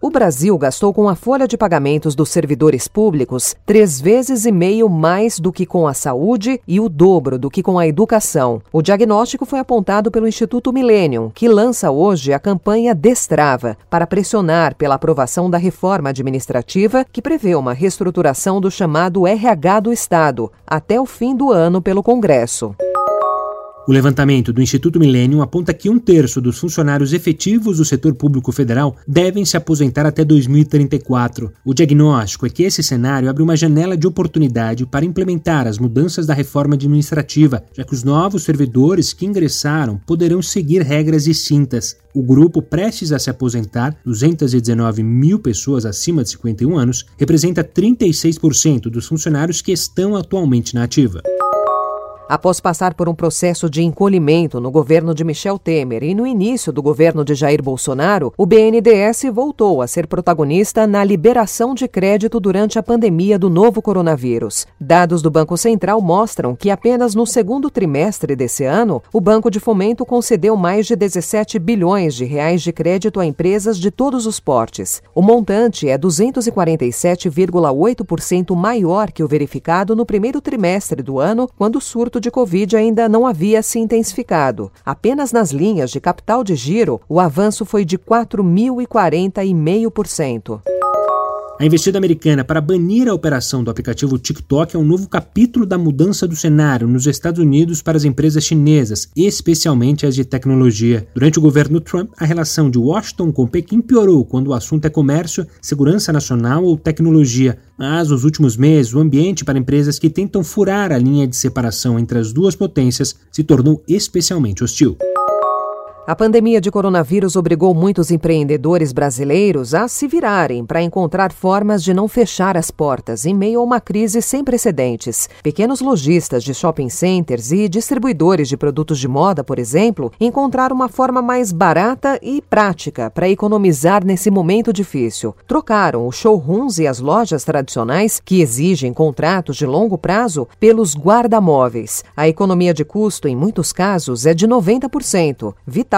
O Brasil gastou com a folha de pagamentos dos servidores públicos três vezes e meio mais do que com a saúde e o dobro do que com a educação. O diagnóstico foi apontado pelo Instituto Millennium, que lança hoje a campanha Destrava para pressionar pela aprovação da reforma administrativa que prevê uma reestruturação do chamado RH do Estado até o fim do ano pelo Congresso. O levantamento do Instituto Millennium aponta que um terço dos funcionários efetivos do setor público federal devem se aposentar até 2034. O diagnóstico é que esse cenário abre uma janela de oportunidade para implementar as mudanças da reforma administrativa, já que os novos servidores que ingressaram poderão seguir regras distintas. O grupo prestes a se aposentar, 219 mil pessoas acima de 51 anos, representa 36% dos funcionários que estão atualmente na ativa. Após passar por um processo de encolhimento no governo de Michel Temer e no início do governo de Jair Bolsonaro, o BNDES voltou a ser protagonista na liberação de crédito durante a pandemia do novo coronavírus. Dados do Banco Central mostram que apenas no segundo trimestre desse ano, o Banco de Fomento concedeu mais de 17 bilhões de reais de crédito a empresas de todos os portes. O montante é 247,8% maior que o verificado no primeiro trimestre do ano, quando o surto de Covid ainda não havia se intensificado. Apenas nas linhas de capital de giro, o avanço foi de 4.040,5%. A investida americana para banir a operação do aplicativo TikTok é um novo capítulo da mudança do cenário nos Estados Unidos para as empresas chinesas, especialmente as de tecnologia. Durante o governo Trump, a relação de Washington com Pequim piorou quando o assunto é comércio, segurança nacional ou tecnologia. Mas nos últimos meses, o ambiente para empresas que tentam furar a linha de separação entre as duas potências se tornou especialmente hostil. A pandemia de coronavírus obrigou muitos empreendedores brasileiros a se virarem para encontrar formas de não fechar as portas em meio a uma crise sem precedentes. Pequenos lojistas de shopping centers e distribuidores de produtos de moda, por exemplo, encontraram uma forma mais barata e prática para economizar nesse momento difícil. Trocaram os showrooms e as lojas tradicionais, que exigem contratos de longo prazo, pelos guarda-móveis. A economia de custo, em muitos casos, é de 90%. Vital